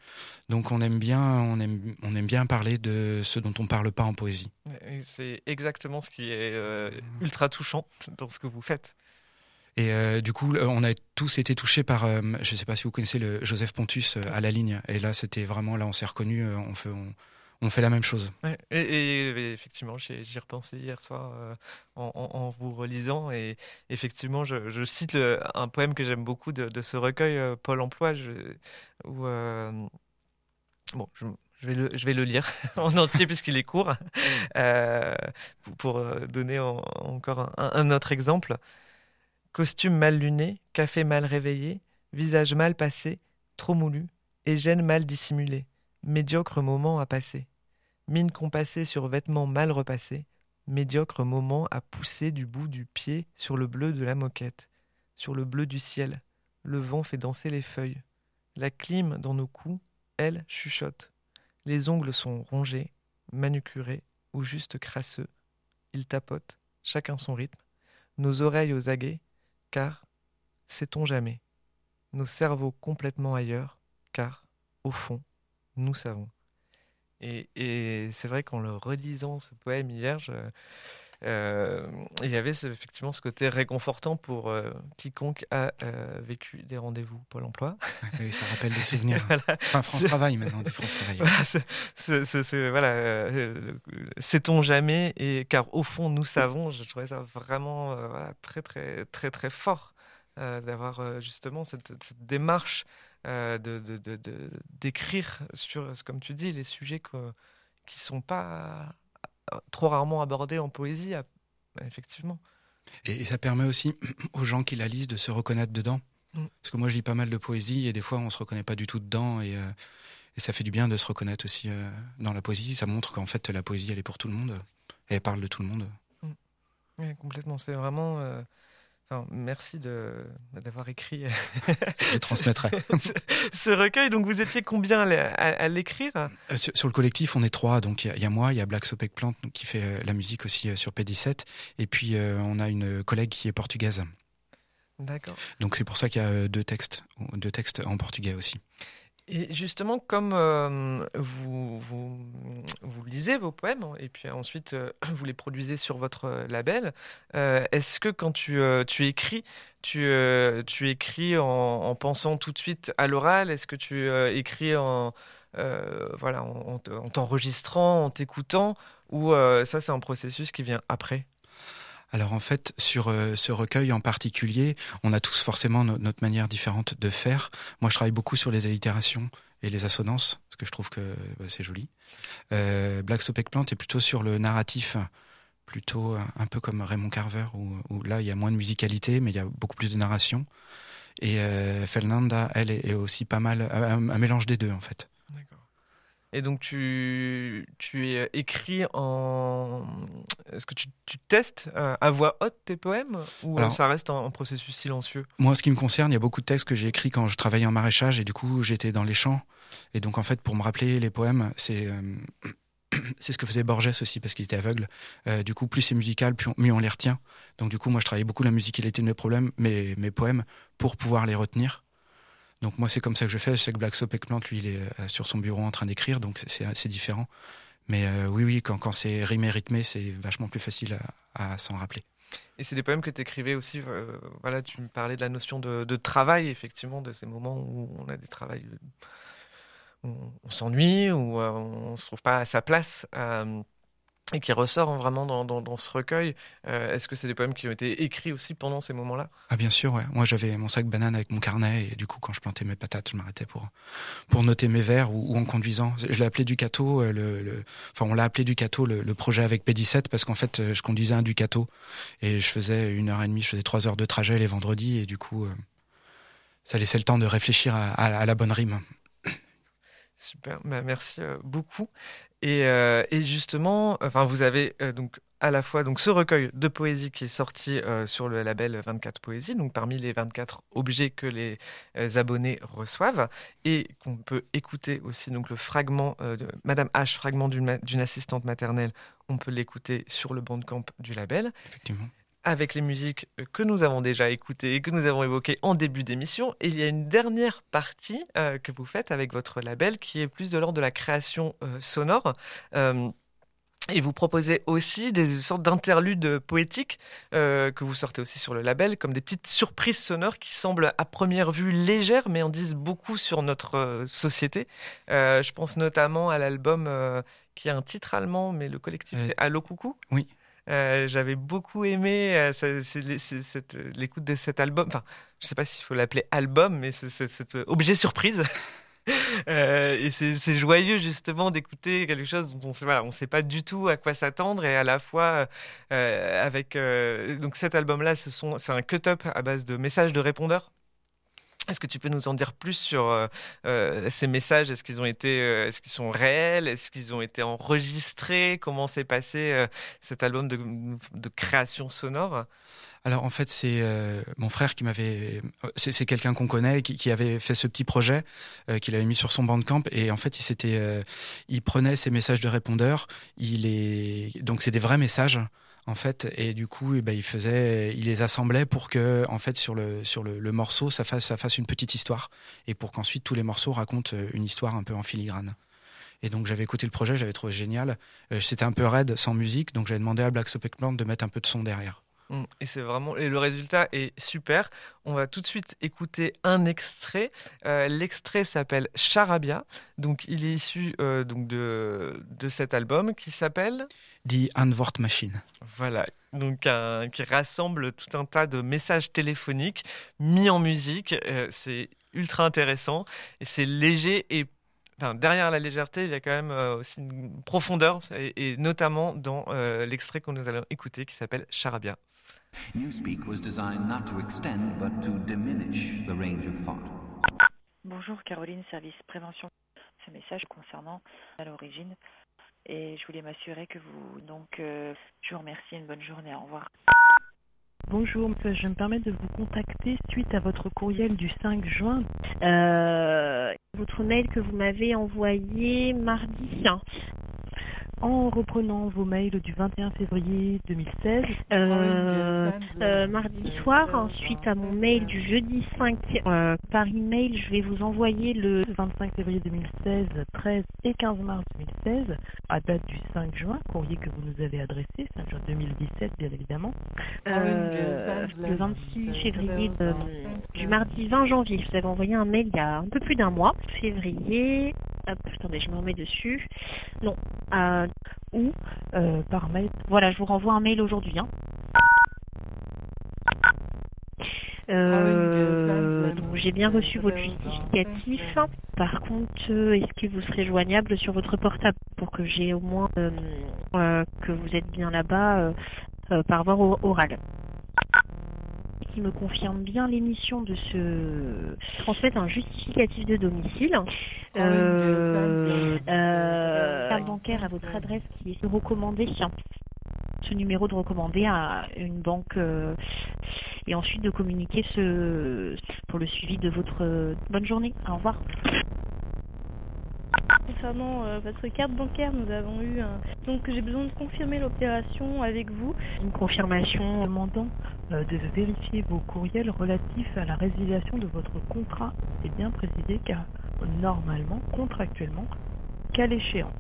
Donc on aime bien, on aime, on aime bien parler de ce dont on parle pas en poésie. C'est exactement ce qui est ultra touchant dans ce que vous faites. Et euh, du coup, on a tous été touchés par, euh, je ne sais pas si vous connaissez le Joseph Pontus euh, à la ligne. Et là, c'était vraiment, là, on s'est reconnus, on fait, on, fait la même chose. et, effectivement, j'y repensé hier soir en, vous relisant. Et effectivement, je, cite un poème que j'aime beaucoup de, ce recueil, Paul Emploi, où, bon, je, vais le, je vais le lire en entier puisqu'il est court, pour, donner encore un, autre exemple. Costume mal luné, café mal réveillé, visage mal passé, trop moulu, et gêne mal dissimulée, médiocre moment à passer. Mine compassée sur vêtements mal repassés, médiocre moment à pousser du bout du pied sur le bleu de la moquette, sur le bleu du ciel. Le vent fait danser les feuilles. La clim dans nos coups, elle, chuchote. Les ongles sont rongés, manucurés ou juste crasseux. Ils tapotent, chacun son rythme. Nos oreilles aux aguets, car, sait-on jamais, nos cerveaux complètement ailleurs, car, au fond, nous savons. Et, c'est vrai qu'en le relisant ce poème hier, euh, il y avait effectivement ce côté réconfortant pour euh, quiconque a euh, vécu des rendez-vous Pôle emploi. Oui, ça rappelle des souvenirs. Enfin, France Travail maintenant, des France Travail. Voilà, sait-on jamais Et car au fond, nous savons. Je trouvais ça vraiment très, très, très, très fort d'avoir justement cette, démarche de, d'écrire sur, comme tu dis, les sujets que, qui sont pas trop rarement abordé en poésie, effectivement. Et, ça permet aussi aux gens qui la lisent de se reconnaître dedans. Mm. Parce que moi, je lis pas mal de poésie et des fois, on se reconnaît pas du tout dedans. Et, euh, ça fait du bien de se reconnaître aussi euh, dans la poésie. Ça montre qu'en fait, la poésie, elle est pour tout le monde. Et elle parle de tout le monde. Mm. Oui, complètement. C'est vraiment. Euh, merci d'avoir écrit. Je transmettrai. ce, recueil, donc vous étiez combien à, l'écrire? Euh, sur, le collectif, on est trois. Donc il y, a moi, il y a Black Sopec Plant qui fait euh, la musique aussi euh, sur P17, et puis on a une collègue qui est portugaise. D'accord. Donc c'est pour ça qu'il y a deux textes, deux textes en portugais aussi. Et justement, comme euh, vous, vous, lisez vos poèmes et puis ensuite euh, vous les produisez sur votre label, euh, est-ce que quand tu, tu écris, tu, tu écris en, en, pensant tout de suite à l'oral? Est-ce que tu écris en, voilà, en, en t'enregistrant, en t'écoutant? Ou ça, c'est un processus qui vient après? Alors en fait, sur euh, ce recueil en particulier, on a tous forcément notre manière différente de faire. Moi, je travaille beaucoup sur les allitérations et les assonances, parce que je trouve que bah, c'est joli. Euh, Black Stop Plant est plutôt sur le narratif, plutôt un peu comme Raymond Carver, où, là, il y a moins de musicalité, mais il y a beaucoup plus de narration. Et euh, Fernanda, elle, est aussi pas mal, un mélange des deux, en fait. Et donc tu, tu es écrit en... Est-ce que tu, tu testes euh, à voix haute tes poèmes ou Alors- ça reste un processus silencieux? Moi, ce qui me concerne, il y a beaucoup de textes que j'ai écrits quand je travaillais en maraîchage et du coup, j'étais dans les champs. Et donc, en fait, pour me rappeler les poèmes, c'est euh, c'est ce que faisait Borges aussi parce qu'il était aveugle. Euh, du coup, plus c'est musical, plus on- mieux on les retient. Donc, du coup, moi, je travaillais beaucoup la musicalité de mes problèmes, mes, mes poèmes, pour pouvoir les retenir. Donc, moi, c'est comme ça que je fais. Je sais que Black Soap Eggplant, lui, il est euh, sur son bureau en train d'écrire, donc c'est différent. Mais euh, oui, oui, quand, c'est rimé, rythmé, c'est vachement plus facile à, s'en rappeler. Et c'est des poèmes que tu écrivais aussi. euh, voilà, tu me parlais de la notion de, travail, effectivement, de ces moments où on a des travails où on, s'ennuie, où on se trouve pas à sa place. Et qui ressort vraiment dans, dans- dans ce recueil. Euh, Est-ce que c'est des poèmes qui ont été écrits aussi pendant ces moments-là? Ah bien sûr, ouais. Moi j'avais mon sac banane avec mon carnet et du coup quand je plantais mes patates, je m'arrêtais pour pour noter mes vers ou, ou en conduisant. Je l'ai appelé Ducato, euh, le, le- enfin on l'a appelé Ducato le, le projet avec P17 parce qu'en fait euh, je conduisais un Ducato et je faisais une heure et demie, je faisais trois heures de trajet les vendredis et du coup euh, ça laissait le temps de réfléchir à, à- à la bonne rime. Super, bah, merci beaucoup. Et, euh, et justement, enfin, vous avez euh, donc à la fois donc ce recueil de poésie qui est sorti euh, sur le label 24 Poésie, donc parmi les 24 objets que les abonnés reçoivent, et qu'on peut écouter aussi donc le fragment de Madame H, fragment d'une assistante maternelle, on peut l'écouter sur le bandcamp du label Effectivement. Avec les musiques que nous avons déjà écoutées et que nous avons évoquées en début d'émission. Et il y a une dernière partie euh, que vous faites avec votre label qui est plus de l'ordre de la création euh, sonore. Euh, et vous proposez aussi des sortes d'interludes poétiques euh, que vous sortez aussi sur le label, comme des petites surprises sonores qui semblent à première vue légères, mais en disent beaucoup sur notre euh, société. Euh, je pense notamment à l'album euh, qui a un titre allemand, mais le collectif Euh, c'est Allo Coucou. oui. Euh, J'avais beaucoup aimé euh, cette- l'écoute de cet album. Enfin, je sais pas s'il faut l'appeler album, mais cet objet surprise. Euh, et c'est joyeux justement d'écouter quelque chose dont on on sait pas du tout à quoi s'attendre et à la fois euh, avec euh, donc cet album-là, c'est un cut-up à base de messages de répondeurs. Est-ce que tu peux nous en dire plus sur euh, euh, ces messages? Est-ce qu'ils ont été, euh, est-ce qu'ils sont réels? Est-ce qu'ils ont été enregistrés? Comment s'est passé cet album de, création sonore? Alors en fait c'est mon frère qui m'avait, c'est quelqu'un qu'on connaît qui, avait fait ce petit projet qu'il avait mis sur son bandcamp. Et en fait il s'était, il prenait ces messages de répondeurs, il est donc c'est des vrais messages en fait et du coup eh ben, il faisait, il les assemblait pour que en fait sur le sur le, le morceau ça fasse ça fasse une petite histoire et pour qu'ensuite tous les morceaux racontent euh, une histoire un peu en filigrane. Et donc j'avais écouté le projet, j'avais trouvé génial. Euh, C'était un peu raide, sans musique, donc j'avais demandé à Black Soap Plant de mettre un peu de son derrière. Mm. Et c'est vraiment et le résultat est super. On va tout de suite écouter un extrait. Euh, L'extrait s'appelle Charabia. Donc il est issu euh, donc de de cet album qui s'appelle Die Antwort Machine. Voilà, donc un- qui rassemble tout un tas de messages téléphoniques mis en musique. Euh, c'est ultra intéressant et c'est léger et enfin, derrière la légèreté, il y a quand même euh, aussi une profondeur et, et notamment dans euh, l'extrait que nous allons écouter qui s'appelle Charabia. Newspeak was designed not to extend but to diminish the range of thought. Bonjour Caroline, service prévention. Ce message concernant à l'origine et je voulais m'assurer que vous donc euh, je vous remercie une bonne journée. Au revoir. Bonjour, je me permets de vous contacter suite à votre courriel du 5 juin. Euh, votre mail que vous m'avez envoyé mardi. En reprenant vos mails du 21 février 2016, euh, euh, mardi soir, suite à mon mail du jeudi 5 euh, par email, je vais vous envoyer le 25 février 2016, 13 et 15 mars 2016, à date du 5 juin, courrier que vous nous avez adressé, 5 juin 2017 bien évidemment. Euh, le 26 février de- du mardi 20 janvier, je vous avais envoyé un mail il y a un peu plus d'un mois. Février, hop, attendez, je me remets dessus. Non, euh, ou euh, par mail. Voilà, je vous renvoie un mail aujourd'hui. hein. Euh, donc j'ai bien reçu votre justificatif. Par contre, euh, est-ce que vous serez joignable sur votre portable pour que j'ai au moins euh, que vous êtes bien là-bas par voie or- orale? Qui me confirme bien l'émission de ce transmettre un justificatif de domicile. Euh, euh, bancaire à votre adresse qui est recommandé. Ce numéro de recommandé à une banque euh, et ensuite de communiquer ce pour le suivi de votre bonne journée. Au revoir. Concernant euh, votre carte bancaire, nous avons eu un... donc j'ai besoin de confirmer l'opération avec vous. Une confirmation demandant euh, de vérifier vos courriels relatifs à la résiliation de votre contrat. C'est bien précisé car normalement, contractuellement, qu'à l'échéance.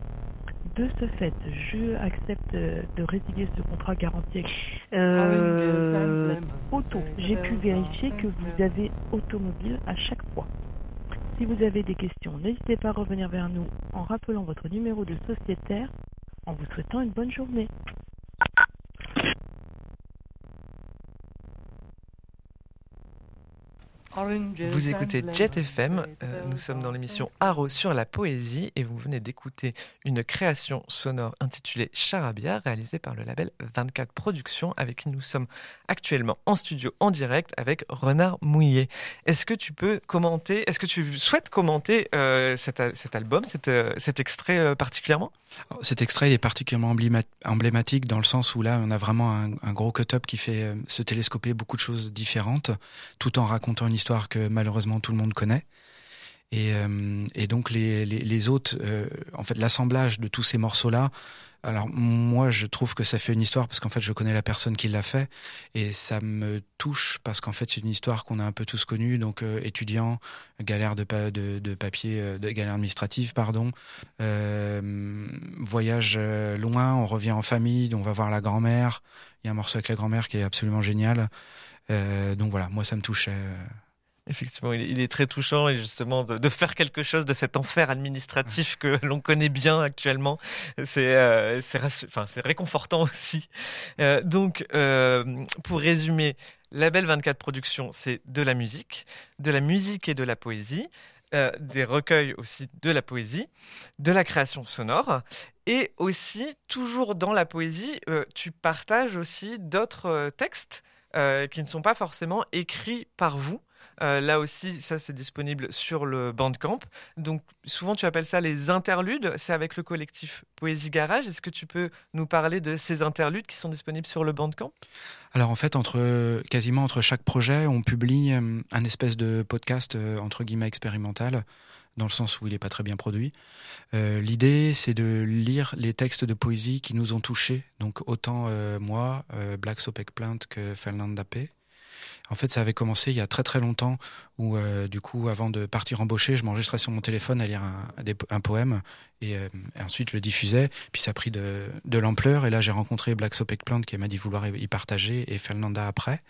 De ce fait, je accepte de résilier ce contrat garanti. Euh, auto, j'ai pu vérifier que vous avez automobile à chaque fois. Si vous avez des questions, n'hésitez pas à revenir vers nous en rappelant votre numéro de sociétaire en vous souhaitant une bonne journée. Vous écoutez Jet FM, euh, nous sommes dans l'émission Arrow sur la poésie et vous venez d'écouter une création sonore intitulée Charabia réalisée par le label 24 Productions avec qui nous sommes actuellement en studio en direct avec Renard Mouillet. Est-ce que tu peux commenter, est-ce que tu souhaites commenter euh, cet, cet, album, cet, euh, cet extrait particulièrement? Cet extrait est particulièrement emblématique dans le sens où là on a vraiment un, un gros cut-up qui fait se télescoper beaucoup de choses différentes tout en racontant une histoire histoire que malheureusement tout le monde connaît. Et, euh, donc les, autres, euh, en fait, l'assemblage de tous ces morceaux-là. Alors moi, je trouve que ça fait une histoire parce qu'en fait, je connais la personne qui l'a fait et ça me touche parce qu'en fait, c'est une histoire qu'on a un peu tous connue. Donc euh, étudiant, galère de, de, de papier, de galère administrative, pardon, voyage loin, on revient en famille, on va voir la grand-mère. Il y a un morceau avec la grand-mère qui est absolument génial. donc voilà, moi, ça me touchait. Effectivement, il est très touchant et justement de, faire quelque chose de cet enfer administratif que l'on connaît bien actuellement, c'est euh, enfin, réconfortant aussi. Euh, donc, euh, pour résumer, Label 24 Productions, c'est de la musique, de la musique et de la poésie. Euh, des recueils aussi de la poésie, de la création sonore, et aussi, toujours dans la poésie, euh, tu partages aussi d'autres euh, textes qui ne sont pas forcément écrits par vous, euh, là aussi, ça c'est disponible sur le Bandcamp. Donc souvent tu appelles ça les interludes. C'est avec le collectif Poésie Garage. Est-ce que tu peux nous parler de ces interludes qui sont disponibles sur le Bandcamp? Alors en fait, quasiment entre chaque projet, on publie euh, un espèce de podcast euh, entre guillemets expérimental dans le sens où il n'est pas très bien produit. L'idée, c'est de lire les textes de poésie qui nous ont touchés, donc autant moi, Black Sopek Plant que Fernanda P. En fait, ça avait commencé il y a très très longtemps où, euh, du coup, avant de partir embaucher, je m'enregistrais sur mon téléphone à lire un, un poème euh, et, ensuite je le diffusais. Puis ça a pris de, l'ampleur et là j'ai rencontré Black Sopek Plant qui m'a dit vouloir y partager et Fernanda après.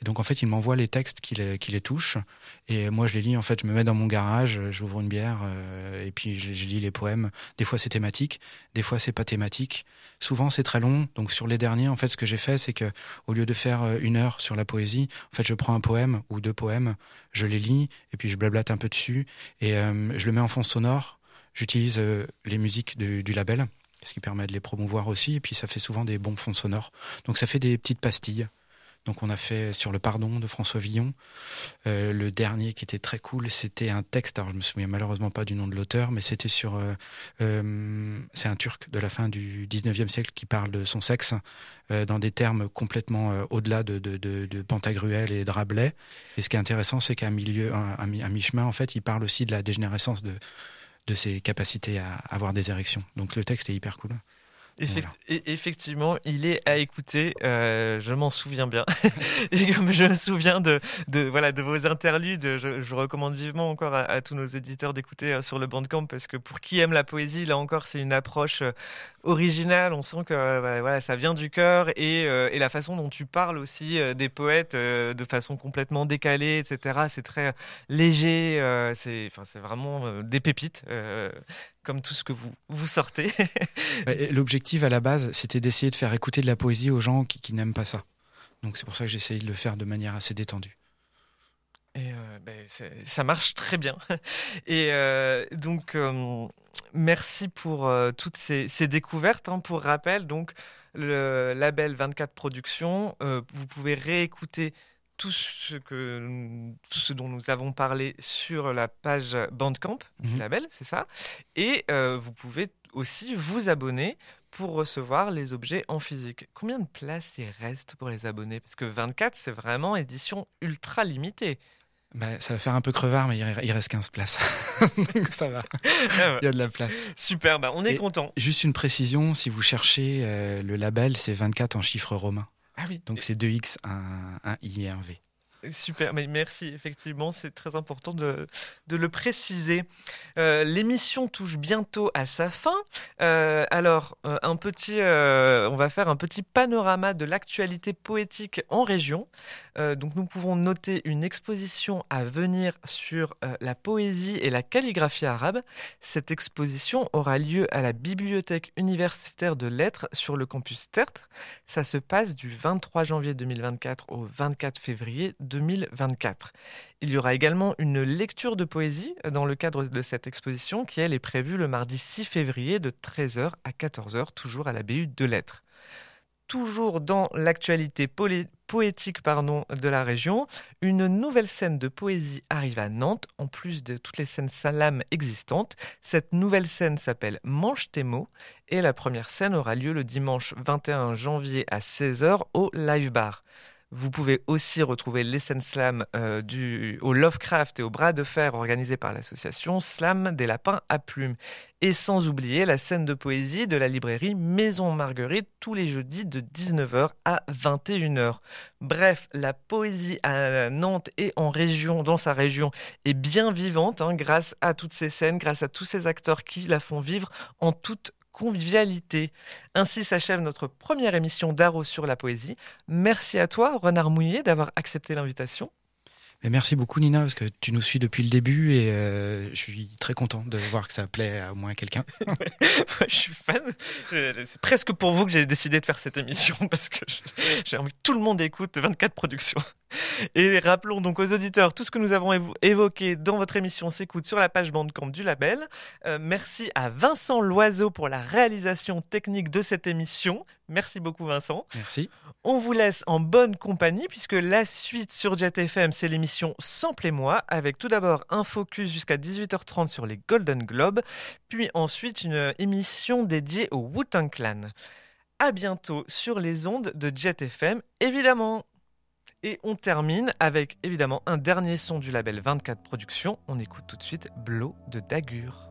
Et donc en fait, il m'envoie les textes qui les, touchent et moi je les lis. En fait, je me mets dans mon garage, j'ouvre une bière euh, et puis je, lis les poèmes. Des fois c'est thématique, des fois c'est pas thématique. Souvent c'est très long. Donc sur les derniers, en fait, ce que j'ai fait, c'est que au lieu de faire une heure sur la poésie, en fait, je prends un poème ou deux poèmes, je les lis et puis je blablate un peu dessus et euh, je le mets en fond sonore. J'utilise euh, les musiques du, du label, ce qui permet de les promouvoir aussi et puis ça fait souvent des bons fonds sonores. Donc ça fait des petites pastilles. Donc on a fait sur le pardon de François Villon. Euh, le dernier qui était très cool, c'était un texte. Alors je me souviens malheureusement pas du nom de l'auteur, mais c'était sur. Euh, euh, c'est un Turc de la fin du 19e siècle qui parle de son sexe dans des termes complètement au-delà de, de, de, de, Pantagruel et de Rabelais. Et ce qui est intéressant, c'est qu'à milieu, un, mi-chemin, en fait, il parle aussi de la dégénérescence de de ses capacités à avoir des érections. Donc le texte est hyper cool effectivement, il est à écouter. Euh, je m'en souviens bien. et comme je me souviens de, de, voilà, de vos interludes, je, recommande vivement encore à, tous nos éditeurs d'écouter euh, sur le Bandcamp parce que pour qui aime la poésie, là encore, c'est une approche euh, originale. On sent que bah, voilà, ça vient du cœur et, la façon dont tu parles aussi des poètes de façon complètement décalée, etc. C'est très léger. c'est, c'est vraiment des pépites comme tout ce que vous, vous sortez. L'objectif à la base, c'était d'essayer de faire écouter de la poésie aux gens qui, n'aiment pas ça. Donc c'est pour ça que j'essaye de le faire de manière assez détendue. Et euh, ben, ça marche très bien. Et euh, donc, euh, merci pour toutes ces, découvertes. Hein. Pour rappel, donc le label 24 Productions, vous pouvez réécouter tout ce, que, tout ce dont nous avons parlé sur la page Bandcamp du mhm. label, c'est ça. Et euh, vous pouvez aussi vous abonner pour recevoir les objets en physique. Combien de places il reste pour les abonnés? Parce que 24, c'est vraiment édition ultra limitée. Bah, ça va faire un peu crevard, mais il reste 15 places. Donc ça va. Ah Il y a de la place. Super, bah, on est Et content. Juste une précision, si vous cherchez euh, le label, c'est 24 en chiffres romains. Ah oui, Donc c'est 2X, un, un I et un V. Super, mais merci, effectivement, c'est très important de, de le préciser. Euh, L'émission touche bientôt à sa fin. Euh, alors, euh, un petit, euh, on va faire un petit panorama de l'actualité poétique en région. Euh, donc, nous pouvons noter une exposition à venir sur euh, la poésie et la calligraphie arabe. Cette exposition aura lieu à la Bibliothèque universitaire de lettres sur le campus Tertre. Ça se passe du 23 janvier 2024 au 24 février 2024. Il y aura également une lecture de poésie dans le cadre de cette exposition qui, elle, est prévue le mardi 6 février de 13h à 14h, toujours à la BU de lettres. Toujours dans l'actualité poétique pardon, de la région, une nouvelle scène de poésie arrive à Nantes, en plus de toutes les scènes salam existantes. Cette nouvelle scène s'appelle Mange tes mots et la première scène aura lieu le dimanche 21 janvier à 16h au Live Bar. Vous pouvez aussi retrouver les scènes slam euh, du, au Lovecraft et au Bras de Fer organisés par l'association Slam des Lapins à Plumes. Et sans oublier la scène de poésie de la librairie Maison Marguerite tous les jeudis de 19h à 21h. Bref, la poésie à Nantes et en région, dans sa région, est bien vivante hein, grâce à toutes ces scènes, grâce à tous ces acteurs qui la font vivre en toute convivialité. Ainsi s'achève notre première émission d'Aro sur la poésie. Merci à toi, Renard Mouillet, d'avoir accepté l'invitation. Merci beaucoup Nina parce que tu nous suis depuis le début et euh, je suis très content de voir que ça plaît à au moins quelqu'un. Ouais, je suis fan. C'est presque pour vous que j'ai décidé de faire cette émission parce que j'ai envie que tout le monde écoute 24 productions. Et rappelons donc aux auditeurs tout ce que nous avons évo- évoqué dans votre émission s'écoute sur la page Bandcamp du label. Euh, merci à Vincent Loiseau pour la réalisation technique de cette émission. Merci beaucoup Vincent. Merci. On vous laisse en bonne compagnie puisque la suite sur Jet FM, c'est l'émission Sample et moi avec tout d'abord un focus jusqu'à 18h30 sur les Golden Globes, puis ensuite une émission dédiée au Wu-Tang Clan. À bientôt sur les ondes de Jet FM, évidemment. Et on termine avec évidemment un dernier son du label 24 Productions. On écoute tout de suite Blow de Dagur.